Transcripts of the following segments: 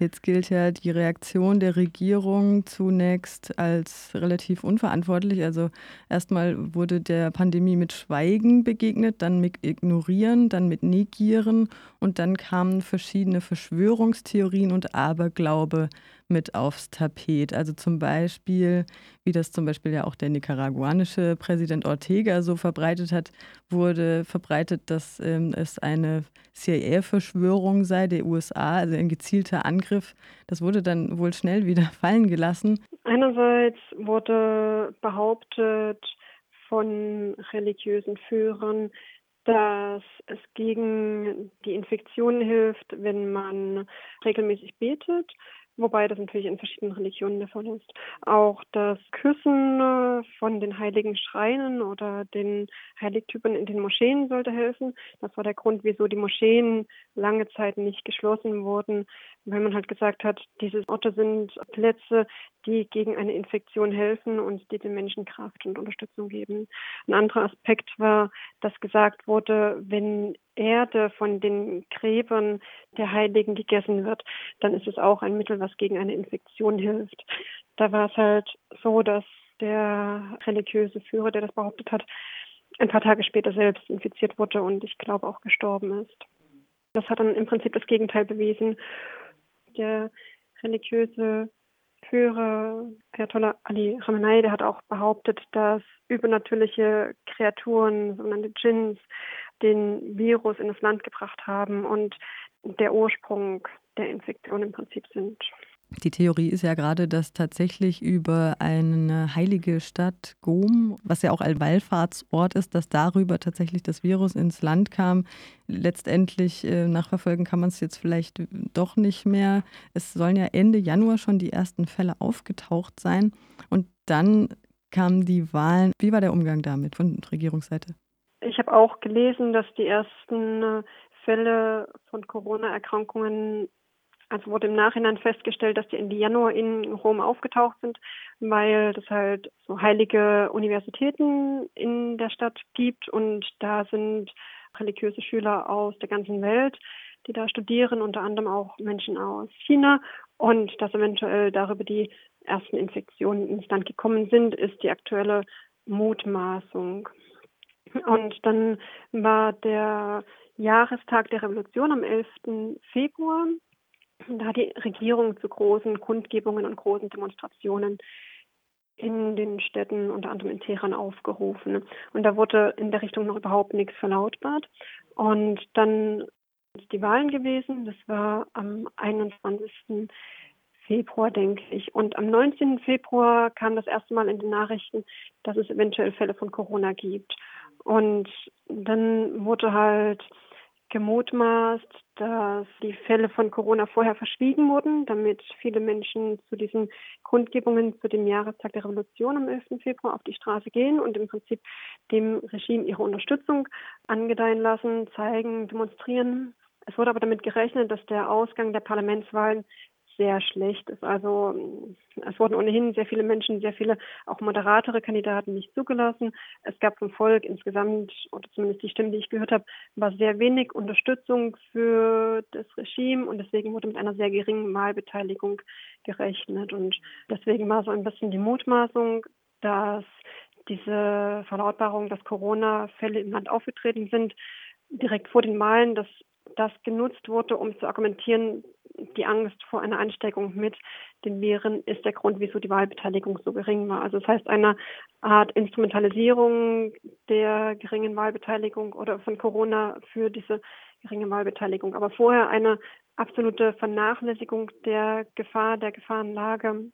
Jetzt gilt ja die Reaktion der Regierung zunächst als relativ unverantwortlich. Also erstmal wurde der Pandemie mit Schweigen begegnet, dann mit Ignorieren, dann mit Negieren und dann kamen verschiedene Verschwörungstheorien und Aberglaube mit aufs Tapet. Also zum Beispiel, wie das zum Beispiel ja auch der nicaraguanische Präsident Ortega so verbreitet hat, wurde verbreitet, dass ähm, es eine CIA-Verschwörung sei der USA, also ein gezielter Angriff. Das wurde dann wohl schnell wieder fallen gelassen. Einerseits wurde behauptet von religiösen Führern, dass es gegen die Infektion hilft, wenn man regelmäßig betet wobei das natürlich in verschiedenen Religionen der Fall ist. Auch das Küssen äh, von den heiligen Schreinen oder den Heiligtümern in den Moscheen sollte helfen. Das war der Grund, wieso die Moscheen lange Zeit nicht geschlossen wurden, weil man halt gesagt hat, diese Orte sind Plätze, die gegen eine Infektion helfen und die den Menschen Kraft und Unterstützung geben. Ein anderer Aspekt war, dass gesagt wurde, wenn Erde von den Gräbern der Heiligen gegessen wird, dann ist es auch ein Mittel, was gegen eine Infektion hilft. Da war es halt so, dass der religiöse Führer, der das behauptet hat, ein paar Tage später selbst infiziert wurde und ich glaube auch gestorben ist. Das hat dann im Prinzip das Gegenteil bewiesen. Der religiöse Führer Ayatollah Ali Khamenei, der hat auch behauptet, dass übernatürliche Kreaturen, sogenannte Djinns, den Virus in das Land gebracht haben und der Ursprung der Infektion im Prinzip sind. Die Theorie ist ja gerade, dass tatsächlich über eine heilige Stadt Gom, was ja auch ein Wallfahrtsort ist, dass darüber tatsächlich das Virus ins Land kam. Letztendlich äh, nachverfolgen kann man es jetzt vielleicht doch nicht mehr. Es sollen ja Ende Januar schon die ersten Fälle aufgetaucht sein. Und dann kamen die Wahlen. Wie war der Umgang damit von Regierungsseite? Ich habe auch gelesen, dass die ersten äh, Fälle von Corona-Erkrankungen, also wurde im Nachhinein festgestellt, dass die Ende Januar in Rom aufgetaucht sind, weil es halt so heilige Universitäten in der Stadt gibt und da sind religiöse Schüler aus der ganzen Welt, die da studieren, unter anderem auch Menschen aus China und dass eventuell darüber die ersten Infektionen ins Land gekommen sind, ist die aktuelle Mutmaßung. Und dann war der Jahrestag der Revolution am 11. Februar. Da hat die Regierung zu großen Kundgebungen und großen Demonstrationen in den Städten, unter anderem in Teheran, aufgerufen. Und da wurde in der Richtung noch überhaupt nichts verlautbart. Und dann sind die Wahlen gewesen. Das war am 21. Februar, denke ich. Und am 19. Februar kam das erste Mal in den Nachrichten, dass es eventuell Fälle von Corona gibt. Und dann wurde halt gemutmaßt, dass die Fälle von Corona vorher verschwiegen wurden, damit viele Menschen zu diesen Kundgebungen zu dem Jahrestag der Revolution am 11. Februar auf die Straße gehen und im Prinzip dem Regime ihre Unterstützung angedeihen lassen, zeigen, demonstrieren. Es wurde aber damit gerechnet, dass der Ausgang der Parlamentswahlen sehr schlecht ist. Also es wurden ohnehin sehr viele Menschen, sehr viele auch moderatere Kandidaten nicht zugelassen. Es gab vom Volk insgesamt, oder zumindest die Stimmen, die ich gehört habe, war sehr wenig Unterstützung für das Regime und deswegen wurde mit einer sehr geringen Wahlbeteiligung gerechnet. Und deswegen war so ein bisschen die Mutmaßung, dass diese Verlautbarung, dass Corona-Fälle im Land aufgetreten sind, direkt vor den Wahlen, dass das genutzt wurde, um zu argumentieren, die Angst vor einer Ansteckung mit den Viren ist der Grund, wieso die Wahlbeteiligung so gering war. Also das heißt, eine Art Instrumentalisierung der geringen Wahlbeteiligung oder von Corona für diese geringe Wahlbeteiligung. Aber vorher eine absolute Vernachlässigung der Gefahr, der Gefahrenlage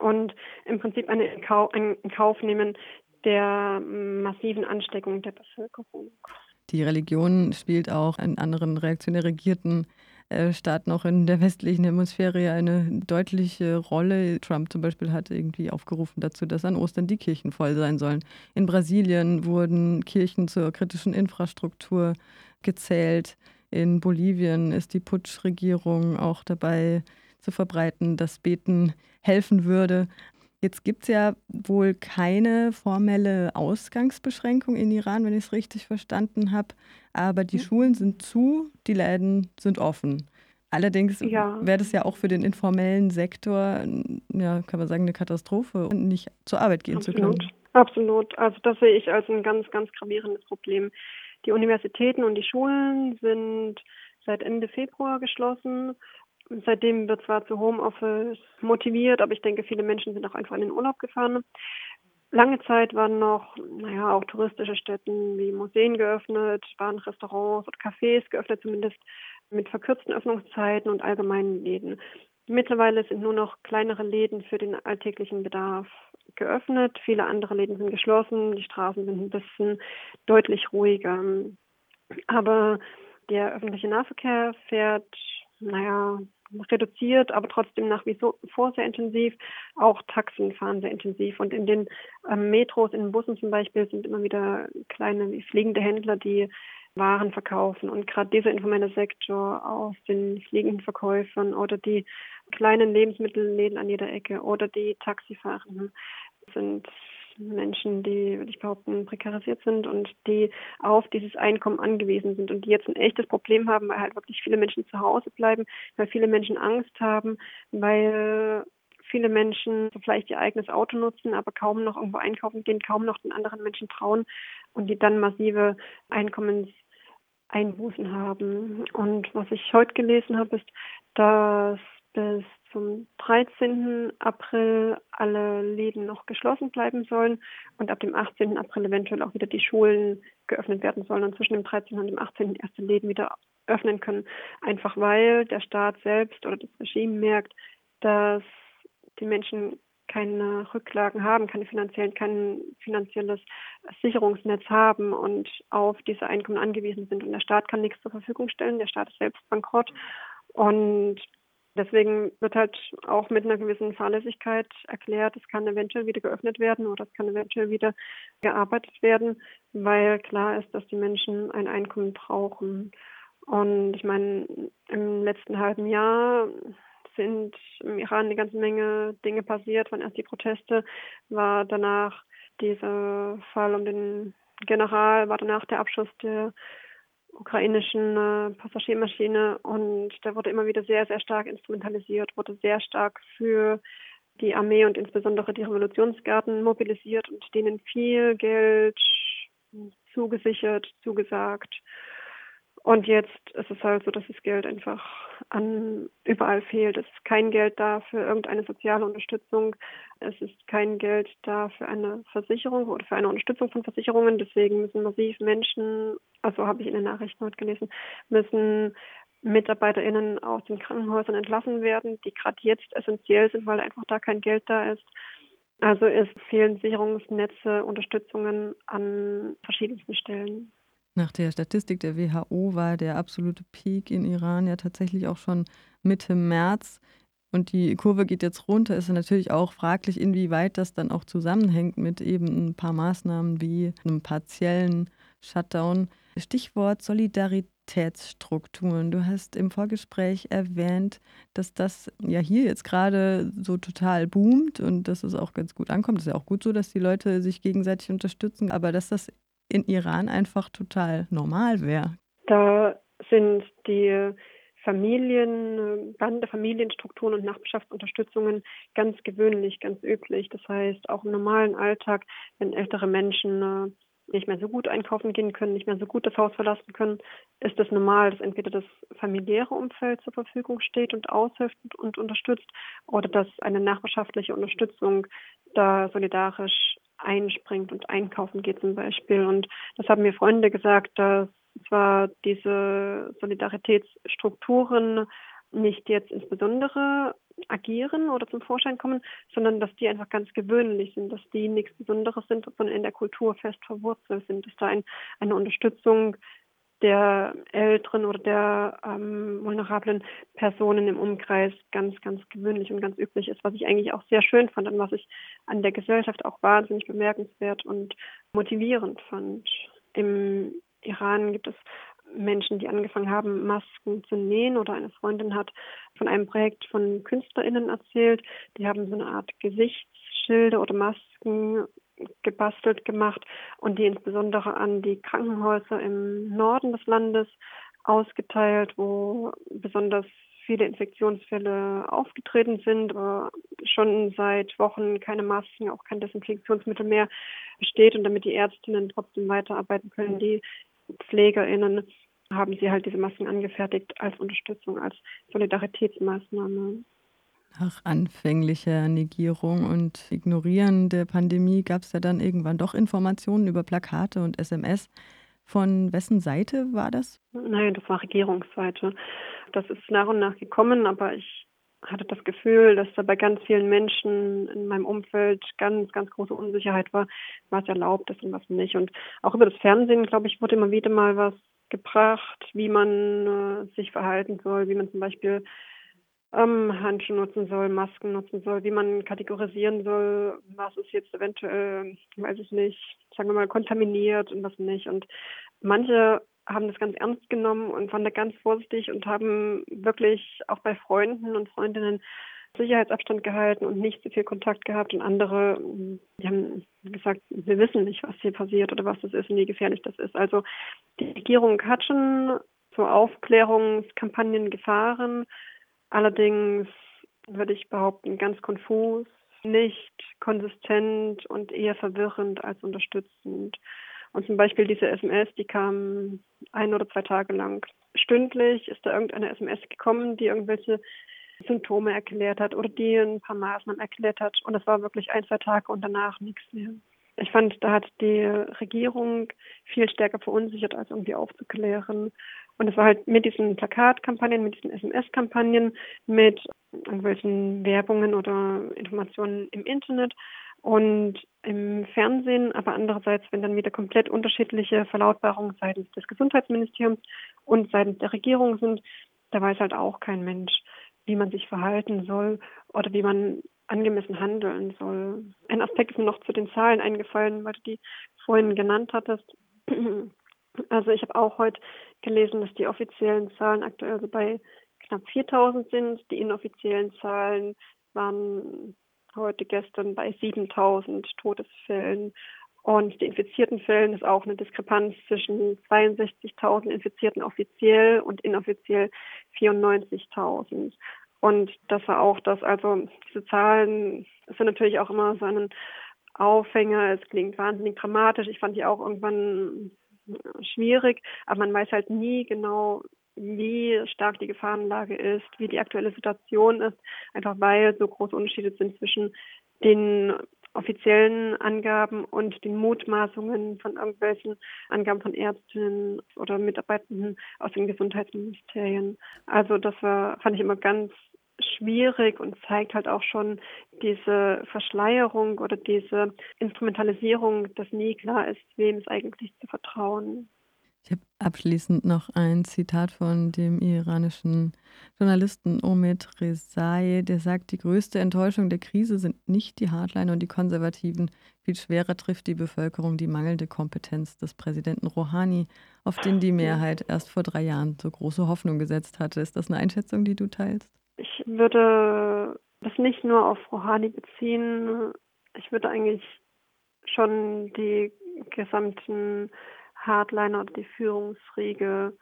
und im Prinzip eine ein Kauf nehmen der massiven Ansteckung der Bevölkerung. Die Religion spielt auch in anderen reaktionär regierten Staaten auch in der westlichen Hemisphäre eine deutliche Rolle. Trump zum Beispiel hat irgendwie aufgerufen dazu, dass an Ostern die Kirchen voll sein sollen. In Brasilien wurden Kirchen zur kritischen Infrastruktur gezählt. In Bolivien ist die Putschregierung auch dabei zu verbreiten, dass Beten helfen würde. Jetzt gibt es ja wohl keine formelle Ausgangsbeschränkung in Iran, wenn ich es richtig verstanden habe. Aber die mhm. Schulen sind zu, die Läden sind offen. Allerdings ja. wäre das ja auch für den informellen Sektor, ja, kann man sagen, eine Katastrophe, nicht zur Arbeit gehen Absolut. zu können. Absolut. Also das sehe ich als ein ganz, ganz gravierendes Problem. Die Universitäten und die Schulen sind seit Ende Februar geschlossen. Seitdem wird zwar zu Homeoffice motiviert, aber ich denke, viele Menschen sind auch einfach in den Urlaub gefahren. Lange Zeit waren noch, naja, auch touristische Stätten wie Museen geöffnet, waren Restaurants und Cafés geöffnet, zumindest mit verkürzten Öffnungszeiten und allgemeinen Läden. Mittlerweile sind nur noch kleinere Läden für den alltäglichen Bedarf geöffnet. Viele andere Läden sind geschlossen. Die Straßen sind ein bisschen deutlich ruhiger. Aber der öffentliche Nahverkehr fährt, naja, reduziert, aber trotzdem nach wie vor sehr intensiv. Auch Taxen fahren sehr intensiv. Und in den ähm, Metros, in den Bussen zum Beispiel, sind immer wieder kleine fliegende Händler, die waren verkaufen. Und gerade dieser informelle Sektor aus den fliegenden Verkäufern oder die kleinen Lebensmittelläden an jeder Ecke oder die Taxifahrenden sind Menschen, die, würde ich behaupten, prekarisiert sind und die auf dieses Einkommen angewiesen sind und die jetzt ein echtes Problem haben, weil halt wirklich viele Menschen zu Hause bleiben, weil viele Menschen Angst haben, weil viele Menschen vielleicht ihr eigenes Auto nutzen, aber kaum noch irgendwo einkaufen gehen, kaum noch den anderen Menschen trauen und die dann massive Einkommenseinbußen haben. Und was ich heute gelesen habe, ist, dass bis zum 13. April alle Läden noch geschlossen bleiben sollen und ab dem 18. April eventuell auch wieder die Schulen geöffnet werden sollen und zwischen dem 13. und dem 18. erste Läden wieder öffnen können. Einfach weil der Staat selbst oder das Regime merkt, dass die Menschen keine Rücklagen haben, keine finanziellen, kein finanzielles Sicherungsnetz haben und auf diese Einkommen angewiesen sind. Und der Staat kann nichts zur Verfügung stellen. Der Staat ist selbst bankrott. Und deswegen wird halt auch mit einer gewissen Fahrlässigkeit erklärt, es kann eventuell wieder geöffnet werden oder es kann eventuell wieder gearbeitet werden, weil klar ist, dass die Menschen ein Einkommen brauchen. Und ich meine, im letzten halben Jahr sind im Iran eine ganze Menge Dinge passiert. Waren erst die Proteste, war danach dieser Fall um den General, war danach der Abschuss der ukrainischen äh, Passagiermaschine und da wurde immer wieder sehr, sehr stark instrumentalisiert, wurde sehr stark für die Armee und insbesondere die Revolutionsgarden mobilisiert und denen viel Geld zugesichert, zugesagt. Und jetzt ist es halt so, dass das Geld einfach an überall fehlt. Es ist kein Geld da für irgendeine soziale Unterstützung. Es ist kein Geld da für eine Versicherung oder für eine Unterstützung von Versicherungen. Deswegen müssen massiv Menschen, also habe ich in den Nachrichten heute gelesen, müssen MitarbeiterInnen aus den Krankenhäusern entlassen werden, die gerade jetzt essentiell sind, weil einfach da kein Geld da ist. Also es fehlen Sicherungsnetze, Unterstützungen an verschiedensten Stellen. Nach der Statistik der WHO war der absolute Peak in Iran ja tatsächlich auch schon Mitte März. Und die Kurve geht jetzt runter. Ist natürlich auch fraglich, inwieweit das dann auch zusammenhängt mit eben ein paar Maßnahmen wie einem partiellen Shutdown. Stichwort Solidaritätsstrukturen. Du hast im Vorgespräch erwähnt, dass das ja hier jetzt gerade so total boomt und dass es auch ganz gut ankommt. Es ist ja auch gut so, dass die Leute sich gegenseitig unterstützen, aber dass das in Iran einfach total normal wäre. Da sind die Familien, Bande, Familienstrukturen und Nachbarschaftsunterstützungen ganz gewöhnlich, ganz üblich. Das heißt, auch im normalen Alltag, wenn ältere Menschen äh, nicht mehr so gut einkaufen gehen können, nicht mehr so gut das Haus verlassen können, ist es normal, dass entweder das familiäre Umfeld zur Verfügung steht und aushilft und unterstützt oder dass eine nachbarschaftliche Unterstützung da solidarisch einspringt und einkaufen geht zum Beispiel. Und das haben mir Freunde gesagt, dass zwar diese Solidaritätsstrukturen nicht jetzt insbesondere agieren oder zum Vorschein kommen, sondern dass die einfach ganz gewöhnlich sind, dass die nichts Besonderes sind, sondern in der Kultur fest verwurzelt sind, dass da ein, eine Unterstützung der älteren oder der ähm, vulnerablen Personen im Umkreis ganz, ganz gewöhnlich und ganz üblich ist, was ich eigentlich auch sehr schön fand und was ich an der Gesellschaft auch wahnsinnig bemerkenswert und motivierend fand. Im Iran gibt es Menschen, die angefangen haben, Masken zu nähen oder eine Freundin hat von einem Projekt von KünstlerInnen erzählt. Die haben so eine Art Gesichtsschilde oder Masken gebastelt gemacht und die insbesondere an die Krankenhäuser im Norden des Landes ausgeteilt, wo besonders viele Infektionsfälle aufgetreten sind, aber schon seit Wochen keine Masken, auch kein Desinfektionsmittel mehr besteht und damit die Ärztinnen trotzdem weiterarbeiten können, die PflegerInnen haben sie halt diese Masken angefertigt als Unterstützung, als Solidaritätsmaßnahme. Nach anfänglicher Negierung und Ignorieren der Pandemie gab es ja dann irgendwann doch Informationen über Plakate und SMS. Von wessen Seite war das? Nein, das war Regierungsseite. Das ist nach und nach gekommen, aber ich hatte das Gefühl, dass da bei ganz vielen Menschen in meinem Umfeld ganz, ganz große Unsicherheit war, was erlaubt ist und was nicht. Und auch über das Fernsehen, glaube ich, wurde immer wieder mal was gebracht, wie man äh, sich verhalten soll, wie man zum Beispiel ähm, Handschuhe nutzen soll, Masken nutzen soll, wie man kategorisieren soll, was ist jetzt eventuell, weiß ich nicht, sagen wir mal, kontaminiert und was nicht. Und manche haben das ganz ernst genommen und waren da ganz vorsichtig und haben wirklich auch bei Freunden und Freundinnen Sicherheitsabstand gehalten und nicht so viel Kontakt gehabt und andere, die haben gesagt, wir wissen nicht, was hier passiert oder was das ist und wie gefährlich das ist. Also die Regierung hat schon so Aufklärungskampagnen gefahren, allerdings würde ich behaupten, ganz konfus, nicht konsistent und eher verwirrend als unterstützend. Und zum Beispiel diese SMS, die kam ein oder zwei Tage lang. Stündlich ist da irgendeine SMS gekommen, die irgendwelche Symptome erklärt hat oder die ein paar Maßnahmen erklärt hat. Und das war wirklich ein, zwei Tage und danach nichts mehr. Ich fand, da hat die Regierung viel stärker verunsichert, als irgendwie aufzuklären. Und es war halt mit diesen Plakatkampagnen, mit diesen SMS-Kampagnen, mit irgendwelchen Werbungen oder Informationen im Internet und im Fernsehen, aber andererseits, wenn dann wieder komplett unterschiedliche Verlautbarungen seitens des Gesundheitsministeriums und seitens der Regierung sind, da weiß halt auch kein Mensch, wie man sich verhalten soll oder wie man angemessen handeln soll. Ein Aspekt ist mir noch zu den Zahlen eingefallen, weil du die vorhin genannt hattest. Also ich habe auch heute gelesen, dass die offiziellen Zahlen aktuell so bei knapp 4000 sind. Die inoffiziellen Zahlen waren heute gestern bei 7000 Todesfällen. Und die infizierten Fällen ist auch eine Diskrepanz zwischen 62.000 Infizierten offiziell und inoffiziell 94.000. Und das war auch das, also diese Zahlen sind natürlich auch immer so ein Aufhänger. Es klingt wahnsinnig dramatisch. Ich fand die auch irgendwann schwierig, aber man weiß halt nie genau, wie stark die Gefahrenlage ist, wie die aktuelle Situation ist, einfach weil so große Unterschiede sind zwischen den offiziellen Angaben und den Mutmaßungen von irgendwelchen Angaben von Ärztinnen oder Mitarbeitenden aus den Gesundheitsministerien. Also das war, fand ich immer ganz schwierig und zeigt halt auch schon diese Verschleierung oder diese Instrumentalisierung, dass nie klar ist, wem es eigentlich zu vertrauen. Ich habe abschließend noch ein Zitat von dem iranischen Journalisten Omid Rezai, der sagt, die größte Enttäuschung der Krise sind nicht die Hardliner und die Konservativen. Viel schwerer trifft die Bevölkerung die mangelnde Kompetenz des Präsidenten Rouhani, auf den die Mehrheit erst vor drei Jahren so große Hoffnung gesetzt hatte. Ist das eine Einschätzung, die du teilst? Ich würde das nicht nur auf Rouhani beziehen. Ich würde eigentlich schon die gesamten Hardliner oder die Führungsriege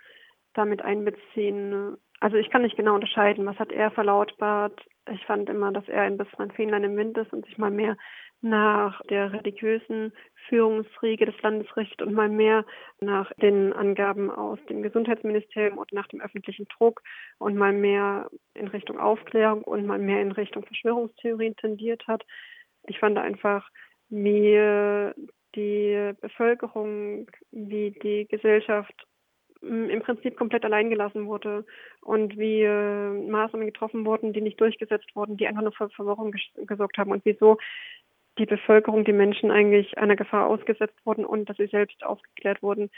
damit einbeziehen. Also ich kann nicht genau unterscheiden, was hat er verlautbart. Ich fand immer, dass er ein bisschen ein Fähnlein im Wind ist und sich mal mehr nach der religiösen Führungsriege des Landes richtet und mal mehr nach den Angaben aus dem Gesundheitsministerium und nach dem öffentlichen Druck und mal mehr in Richtung Aufklärung und mal mehr in Richtung Verschwörungstheorien tendiert hat. Ich fand einfach, wie die Bevölkerung, wie die Gesellschaft mm, im Prinzip komplett allein gelassen wurde und wie äh, Maßnahmen getroffen wurden, die nicht durchgesetzt wurden, die einfach nur für Verwirrung gesorgt haben und wieso die Bevölkerung, die Menschen eigentlich einer Gefahr ausgesetzt wurden und dass sie selbst aufgeklärt wurden.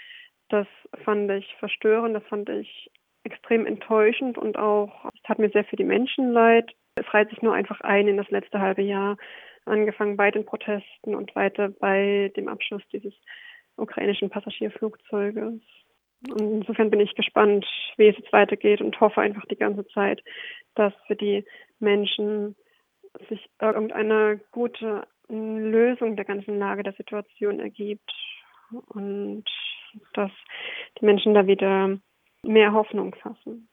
Das fand ich verstörend, das fand ich extrem enttäuschend und auch, es tat mir sehr für die Menschen leid. Es reiht sich nur einfach ein in das letzte halbe Jahr, angefangen bei den Protesten und weiter bei dem Abschuss dieses ukrainischen Passagierflugzeuges. Und insofern bin ich gespannt, wie es jetzt weitergeht und hoffe einfach die ganze Zeit, dass für die Menschen sich irgendeine gute Lösung der ganzen Lage der Situation ergibt und dass die Menschen da wieder mehr Hoffnung fassen.